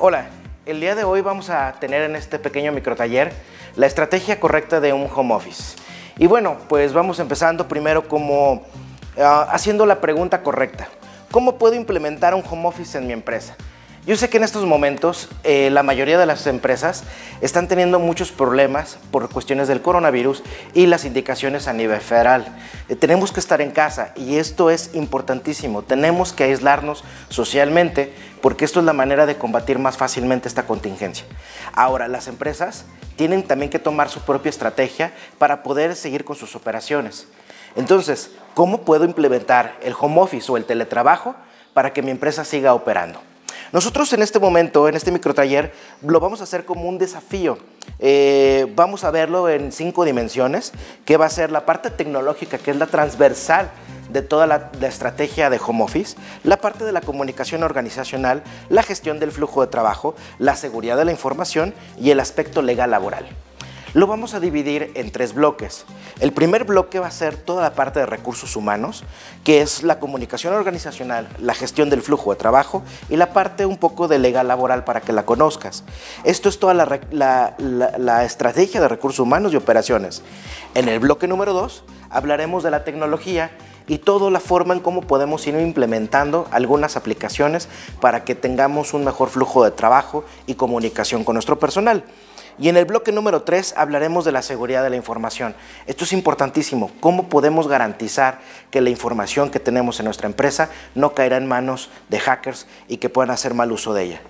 Hola, el día de hoy vamos a tener en este pequeño microtaller la estrategia correcta de un home office. Y bueno, pues vamos empezando primero como ah, haciendo la pregunta correcta. ¿Cómo puedo implementar un home office en mi empresa? Yo sé que en estos momentos eh, la mayoría de las empresas están teniendo muchos problemas por cuestiones del coronavirus y las indicaciones a nivel federal. Eh, tenemos que estar en casa y esto es importantísimo. Tenemos que aislarnos socialmente porque esto es la manera de combatir más fácilmente esta contingencia. Ahora, las empresas tienen también que tomar su propia estrategia para poder seguir con sus operaciones. Entonces, ¿cómo puedo implementar el home office o el teletrabajo para que mi empresa siga operando? Nosotros en este momento, en este microtaller, lo vamos a hacer como un desafío. Eh, vamos a verlo en cinco dimensiones, que va a ser la parte tecnológica, que es la transversal de toda la, la, estrategia de home office, la parte de la comunicación organizacional, la gestión del flujo de trabajo, la seguridad de la información y el aspecto legal laboral. Lo vamos a dividir en tres bloques. El primer bloque va a ser toda la parte de recursos humanos, que es la comunicación organizacional, la gestión del flujo de trabajo y la parte un poco de legal laboral para que la conozcas. Esto es toda la, estrategia de recursos humanos y operaciones. En el bloque número dos hablaremos de la tecnología y toda la forma en cómo podemos ir implementando algunas aplicaciones para que tengamos un mejor flujo de trabajo y comunicación con nuestro personal. Y en el bloque número 3 hablaremos de la seguridad de la información. Esto es importantísimo. ¿Cómo podemos garantizar que la información que tenemos en nuestra empresa no caerá en manos de hackers y que puedan hacer mal uso de ella?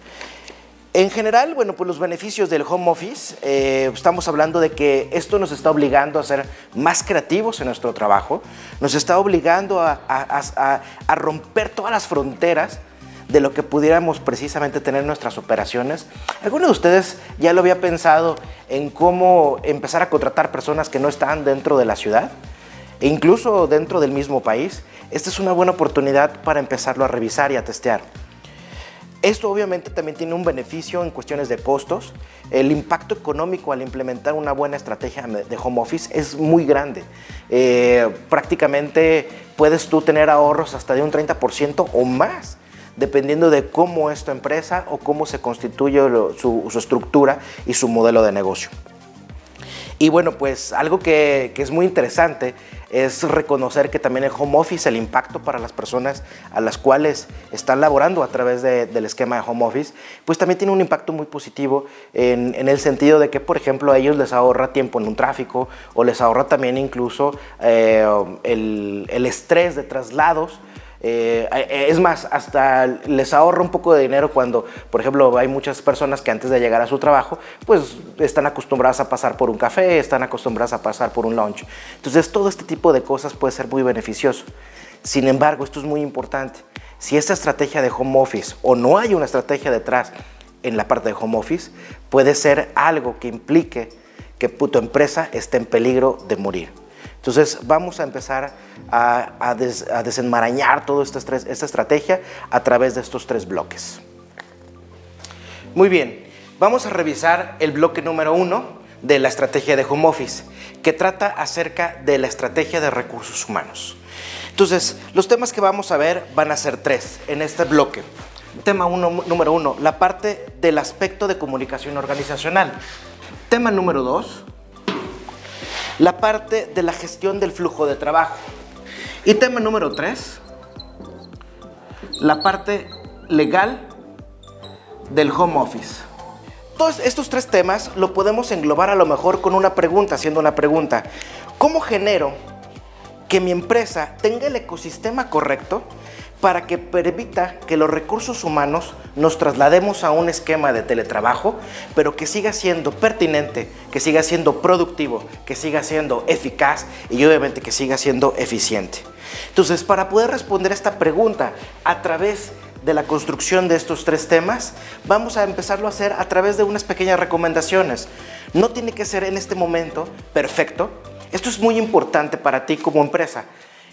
En general, bueno, pues los beneficios del home office, eh, estamos hablando de que esto nos está obligando a ser más creativos en nuestro trabajo, nos está obligando a, a, a romper todas las fronteras de lo que pudiéramos precisamente tener nuestras operaciones. ¿Alguno de ustedes ya lo había pensado en cómo empezar a contratar personas que no están dentro de la ciudad? E incluso dentro del mismo país. Esta es una buena oportunidad para empezarlo a revisar y a testear. Esto obviamente también tiene un beneficio en cuestiones de costos. El impacto económico al implementar una buena estrategia de home office es muy grande. Eh, prácticamente puedes tú tener ahorros hasta de un 30% o más dependiendo de cómo es tu empresa o cómo se constituye su, estructura y su modelo de negocio. Y bueno, pues algo que, es muy interesante es reconocer que también el home office, el impacto para las personas a las cuales están laborando a través de, del esquema de home office, pues también tiene un impacto muy positivo en, el sentido de que, por ejemplo, a ellos les ahorra tiempo en un tráfico o les ahorra también incluso eh, el estrés de traslados eh, es más, hasta les ahorra un poco de dinero cuando, por ejemplo, hay muchas personas que antes de llegar a su trabajo, pues están acostumbradas a pasar por un café, están acostumbradas a pasar por un lunch. Entonces, todo este tipo de cosas puede ser muy beneficioso. Sin embargo, esto es muy importante. Si esta estrategia de home office o no hay una estrategia detrás en la parte de home office, puede ser algo que implique que tu empresa esté en peligro de morir. Entonces vamos a empezar a, a, des, a desenmarañar toda esta, esta estrategia a través de estos tres bloques. Muy bien, vamos a revisar el bloque número uno de la estrategia de home office, que trata acerca de la estrategia de recursos humanos. Entonces, los temas que vamos a ver van a ser tres en este bloque. Tema número uno, la parte del aspecto de comunicación organizacional. Tema número dos, la parte de la gestión del flujo de trabajo. Y tema número tres, la parte legal del home office. Todos estos tres temas lo podemos englobar a lo mejor con una pregunta, haciendo una pregunta. ¿Cómo genero que mi empresa tenga el ecosistema correcto para que permita que los recursos humanos nos traslademos a un esquema de teletrabajo, pero que siga siendo pertinente, que siga siendo productivo, que siga siendo eficaz y obviamente que siga siendo eficiente. Entonces, para poder responder esta pregunta a través de la construcción de estos tres temas, vamos a empezarlo a hacer a través de unas pequeñas recomendaciones. No tiene que ser en este momento perfecto. Esto es muy importante para ti como empresa.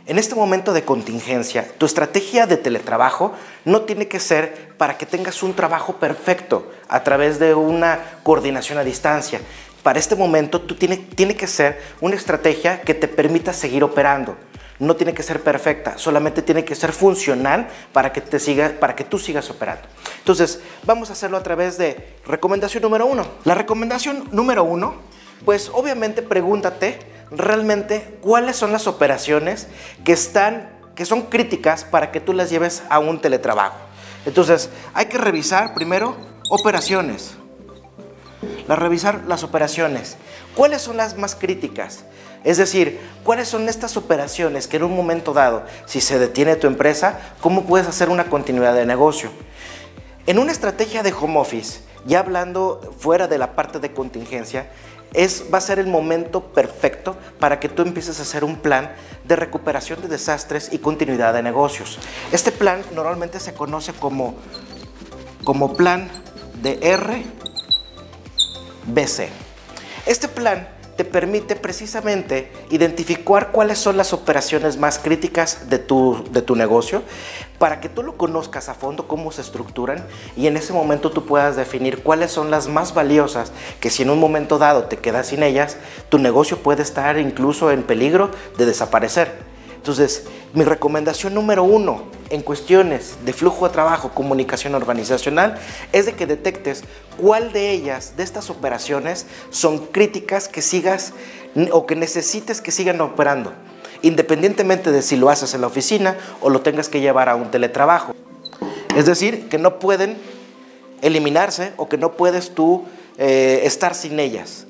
En este momento de contingencia, tu estrategia de teletrabajo no tiene que ser para que tengas un trabajo perfecto a través de una coordinación a distancia. Para este momento, tú tiene, tiene que ser una estrategia que te permita seguir operando. no tiene que ser perfecta, solamente tiene que ser funcional para que, te siga, para que tú sigas operando. Entonces, vamos a hacerlo a través de recomendación número uno. La recomendación número uno, pues obviamente pregúntate realmente cuáles son las operaciones que están que son críticas para que tú las lleves a un teletrabajo. Entonces, hay que revisar primero operaciones. La revisar las operaciones. ¿Cuáles son las más críticas? Es decir, ¿cuáles son estas operaciones que en un momento dado, si se detiene tu empresa, cómo puedes hacer una continuidad de negocio? En una estrategia de home office, ya hablando fuera de la parte de contingencia, es, va a ser el momento perfecto para que tú empieces a hacer un plan de recuperación de desastres y continuidad de negocios. Este plan normalmente se conoce como, como plan de RBC. Este plan te permite precisamente identificar cuáles son las operaciones más críticas de tu, de tu negocio para que tú lo conozcas a fondo, cómo se estructuran y en ese momento tú puedas definir cuáles son las más valiosas que si en un momento dado te quedas sin ellas, tu negocio puede estar incluso en peligro de desaparecer. Entonces, mi recomendación número uno en cuestiones de flujo de trabajo, comunicación organizacional, es de que detectes cuál de ellas, de estas operaciones, son críticas que sigas o que necesites que sigan operando, independientemente de si lo haces en la oficina o lo tengas que llevar a un teletrabajo. Es decir, que no pueden eliminarse o que no puedes tú eh, estar sin ellas.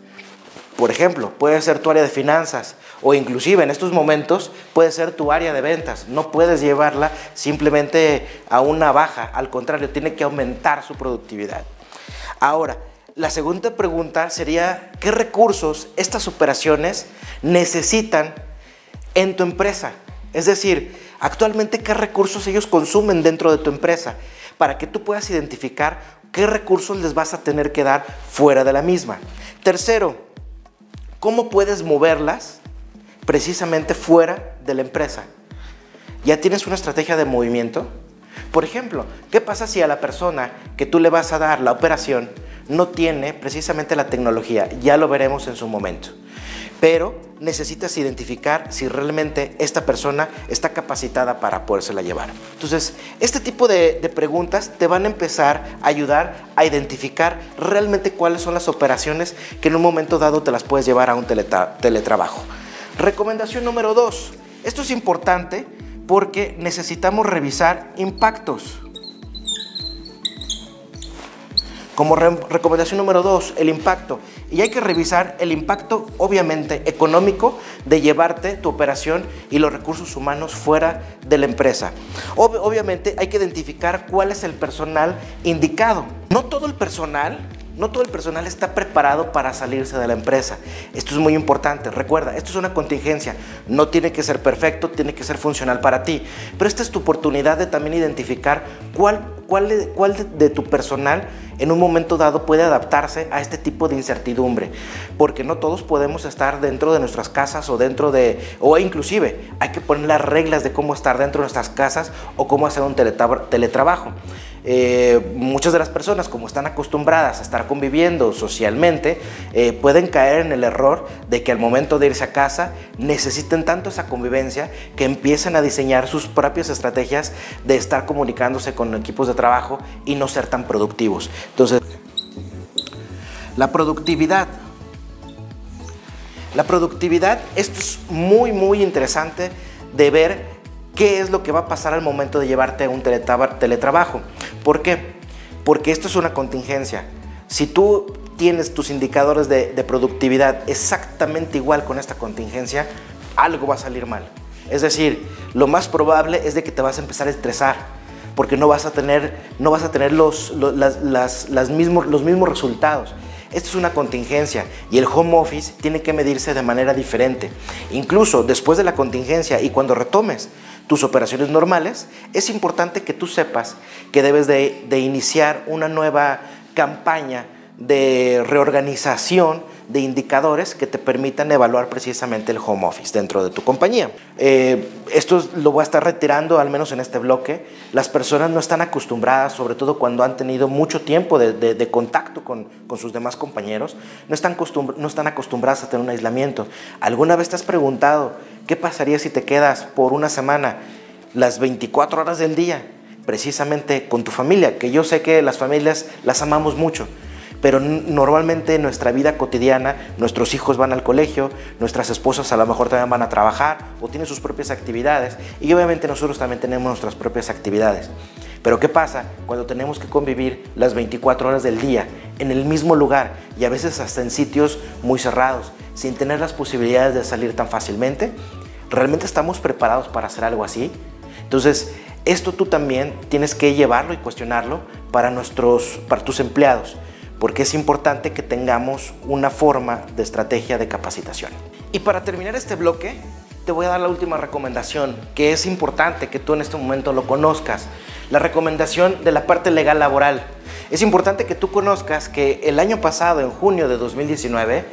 Por ejemplo, puede ser tu área de finanzas o inclusive en estos momentos puede ser tu área de ventas. No puedes llevarla simplemente a una baja, al contrario, tiene que aumentar su productividad. Ahora, la segunda pregunta sería, ¿qué recursos estas operaciones necesitan en tu empresa? Es decir, actualmente, ¿qué recursos ellos consumen dentro de tu empresa? Para que tú puedas identificar qué recursos les vas a tener que dar fuera de la misma. Tercero, ¿Cómo puedes moverlas precisamente fuera de la empresa? ¿Ya tienes una estrategia de movimiento? Por ejemplo, ¿qué pasa si a la persona que tú le vas a dar la operación no tiene precisamente la tecnología? Ya lo veremos en su momento. Pero necesitas identificar si realmente esta persona está capacitada para podérsela llevar. Entonces, este tipo de, preguntas te van a empezar a ayudar a identificar realmente cuáles son las operaciones que en un momento dado te las puedes llevar a un teletrabajo. Recomendación número dos. Esto es importante porque necesitamos revisar impactos. Como recomendación número dos, el impacto. Y hay que revisar el impacto, obviamente, económico de llevarte tu operación y los recursos humanos fuera de la empresa. obviamente hay que identificar cuál es el personal indicado. No todo el personal no todo el personal está preparado para salirse de la empresa. Esto es muy importante. Recuerda, esto es una contingencia. No tiene que ser perfecto, tiene que ser funcional para ti. Pero esta es tu oportunidad de también identificar cuál, cuál, cuál de tu personal en un momento dado puede adaptarse a este tipo de incertidumbre, porque no todos podemos estar dentro de nuestras casas o dentro de, o inclusive hay que poner las reglas de cómo estar dentro de nuestras casas o cómo hacer un teletrabajo. Eh, muchas de las personas, como están acostumbradas a estar conviviendo socialmente, eh, pueden caer en el error de que al momento de irse a casa necesiten tanto esa convivencia que empiecen a diseñar sus propias estrategias de estar comunicándose con equipos de trabajo y no ser tan productivos. Entonces, la productividad. La productividad, esto es muy, muy interesante de ver qué es lo que va a pasar al momento de llevarte a un teletrabajo. ¿Por qué? Porque esto es una contingencia. Si tú tienes tus indicadores de, de, productividad exactamente igual con esta contingencia, algo va a salir mal. Es decir, lo más probable es de que te vas a empezar a estresar porque no vas a tener, no vas a tener los, las, mismos, los mismos resultados. Esto es una contingencia y el home office tiene que medirse de manera diferente. Incluso después de la contingencia y cuando retomes tus operaciones normales, es importante que tú sepas que debes de, iniciar una nueva campaña de reorganización de indicadores que te permitan evaluar precisamente el home office dentro de tu compañía. Eh, esto lo voy a estar retirando, al menos en este bloque. Las personas no están acostumbradas, sobre todo cuando han tenido mucho tiempo de, contacto con, sus demás compañeros, no están, no están acostumbradas a tener un aislamiento. ¿Alguna vez te has preguntado qué pasaría si te quedas por una semana las 24 horas del día? precisamente con tu familia, que yo sé que las familias las amamos mucho, pero normalmente en nuestra vida cotidiana nuestros hijos van al colegio, nuestras esposas a lo mejor también van a trabajar o tienen sus propias actividades y obviamente nosotros también tenemos nuestras propias actividades. Pero ¿qué pasa cuando tenemos que convivir las 24 horas del día en el mismo lugar y a veces hasta en sitios muy cerrados, sin tener las posibilidades de salir tan fácilmente? ¿Realmente estamos preparados para hacer algo así? Entonces, esto tú también tienes que llevarlo y cuestionarlo para, nuestros, para tus empleados, porque es importante que tengamos una forma de estrategia de capacitación. Y para terminar este bloque, te voy a dar la última recomendación, que es importante que tú en este momento lo conozcas, la recomendación de la parte legal laboral. Es importante que tú conozcas que el año pasado, en junio de 2019,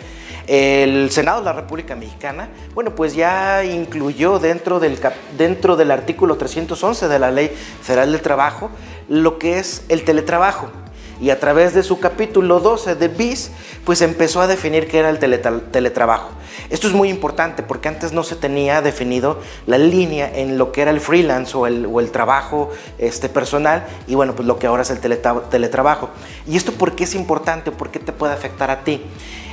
el Senado de la República Mexicana, bueno, pues ya incluyó dentro del, dentro del artículo 311 de la Ley Federal del Trabajo lo que es el teletrabajo. Y a través de su capítulo 12 de BIS, pues empezó a definir qué era el teletrabajo. Esto es muy importante porque antes no se tenía definido la línea en lo que era el freelance o el, trabajo este, personal y bueno, pues lo que ahora es el teletrabajo. ¿Y esto por qué es importante? ¿Por qué te puede afectar a ti?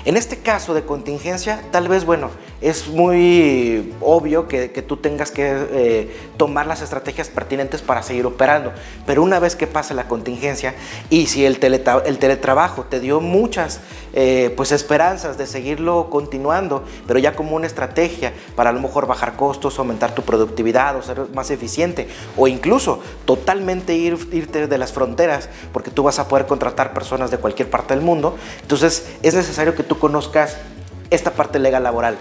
En este caso de contingencia, tal vez, bueno, es muy obvio que, tú tengas que eh, tomar las estrategias pertinentes para seguir operando, pero una vez que pase la contingencia y si el, el teletrabajo te dio muchas eh, pues esperanzas de seguirlo continuando, pero ya como una estrategia para a lo mejor bajar costos, aumentar tu productividad o ser más eficiente, o incluso totalmente ir, irte de las fronteras, porque tú vas a poder contratar personas de cualquier parte del mundo, entonces es necesario que tú conozcas esta parte legal laboral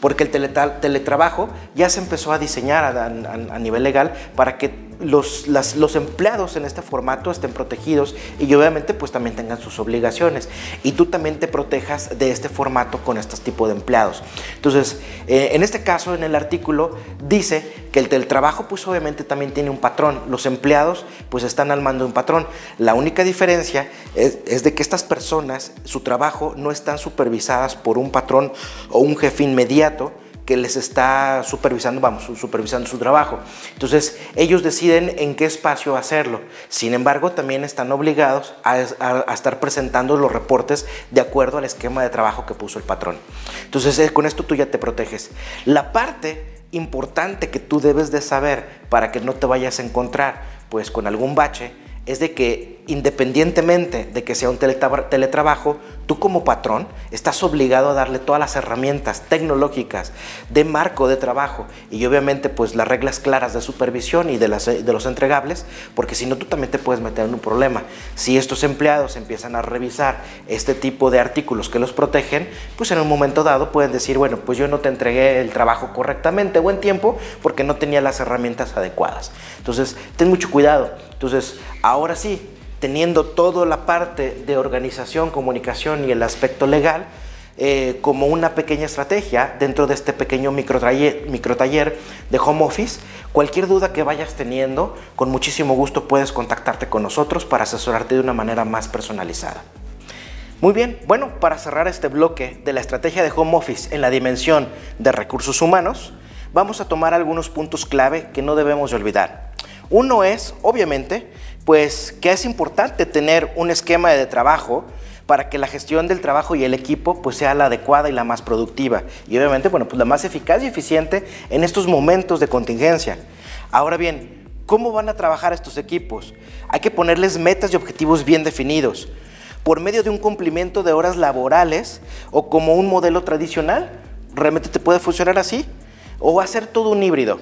porque el teletrabajo ya se empezó a diseñar a, nivel legal para que los, los, empleados en este formato estén protegidos y obviamente pues también tengan sus obligaciones y tú también te protejas de este formato con este tipo de empleados. Entonces, eh, en este caso, en el artículo dice que el teletrabajo pues obviamente también tiene un patrón, los empleados pues están al mando de un patrón. La única diferencia es, es de que estas personas, su trabajo no están supervisadas por un patrón o un jefe inmediato, que les está supervisando, vamos, supervisando su trabajo. Entonces, ellos deciden en qué espacio hacerlo. Sin embargo, también están obligados a, estar presentando los reportes de acuerdo al esquema de trabajo que puso el patrón. Entonces, eh, con esto tú ya te proteges. La parte importante que tú debes de saber para que no te vayas a encontrar pues con algún bache es de que independientemente de que sea un teletrabajo, tú como patrón estás obligado a darle todas las herramientas tecnológicas de marco de trabajo y obviamente pues las reglas claras de supervisión y de, los entregables, porque si no tú también te puedes meter en un problema. Si estos empleados empiezan a revisar este tipo de artículos que los protegen, pues en un momento dado pueden decir, bueno, pues yo no te entregué el trabajo correctamente o en tiempo porque no tenía las herramientas adecuadas. Entonces, ten mucho cuidado. Entonces, ahora sí, teniendo toda la parte de organización, comunicación y el aspecto legal, eh, como una pequeña estrategia dentro de este pequeño microtaller, microtaller de home office. Cualquier duda que vayas teniendo, con muchísimo gusto puedes contactarte con nosotros para asesorarte de una manera más personalizada. Muy bien, bueno, para cerrar este bloque de la estrategia de home office en la dimensión de recursos humanos, vamos a tomar algunos puntos clave que no debemos de olvidar. Uno es, obviamente, pues que es importante tener un esquema de trabajo para que la gestión del trabajo y el equipo pues sea la adecuada y la más productiva y obviamente bueno pues la más eficaz y eficiente en estos momentos de contingencia. Ahora bien, ¿cómo van a trabajar estos equipos? Hay que ponerles metas y objetivos bien definidos por medio de un cumplimiento de horas laborales o como un modelo tradicional. ¿Realmente te puede funcionar así? ¿O va a ser todo un híbrido?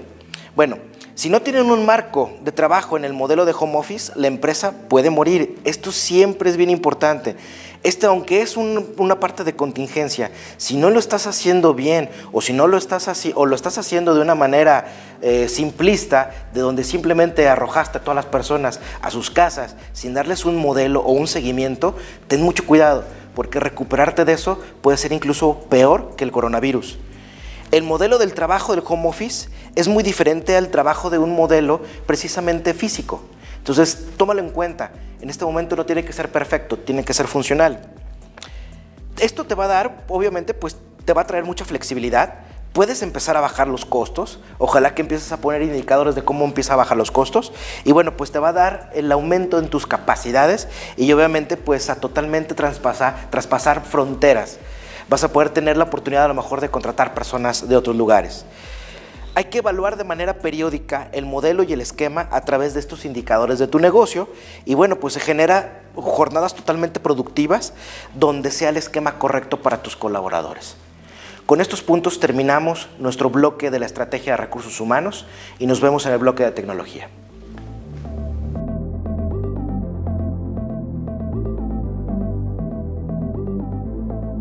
Bueno, si no tienen un marco de trabajo en el modelo de home office, la empresa puede morir. Esto siempre es bien importante. Este, aunque es una parte de contingencia, si no lo estás haciendo bien o si no lo estás, así, o lo estás haciendo de una manera eh, simplista, de donde simplemente arrojaste a todas las personas a sus casas sin darles un modelo o un seguimiento, ten mucho cuidado porque recuperarte de eso puede ser incluso peor que el coronavirus. El modelo del trabajo del home office es muy diferente al trabajo de un modelo precisamente físico. Entonces, tómalo en cuenta. En este momento no tiene que ser perfecto, tiene que ser funcional. Esto te va a dar, obviamente, pues te va a traer mucha flexibilidad. Puedes empezar a bajar los costos. Ojalá que empieces a poner indicadores de cómo empieza a bajar los costos. Y bueno, pues te va a dar el aumento en tus capacidades y obviamente pues a totalmente traspasar, traspasar fronteras. Vas a poder tener la oportunidad a lo mejor de contratar personas de otros lugares. Hay que evaluar de manera periódica el modelo y el esquema a través de estos indicadores de tu negocio y bueno, pues se genera jornadas totalmente productivas donde sea el esquema correcto para tus colaboradores. Con estos puntos terminamos nuestro bloque de la estrategia de recursos humanos y nos vemos en el bloque de tecnología.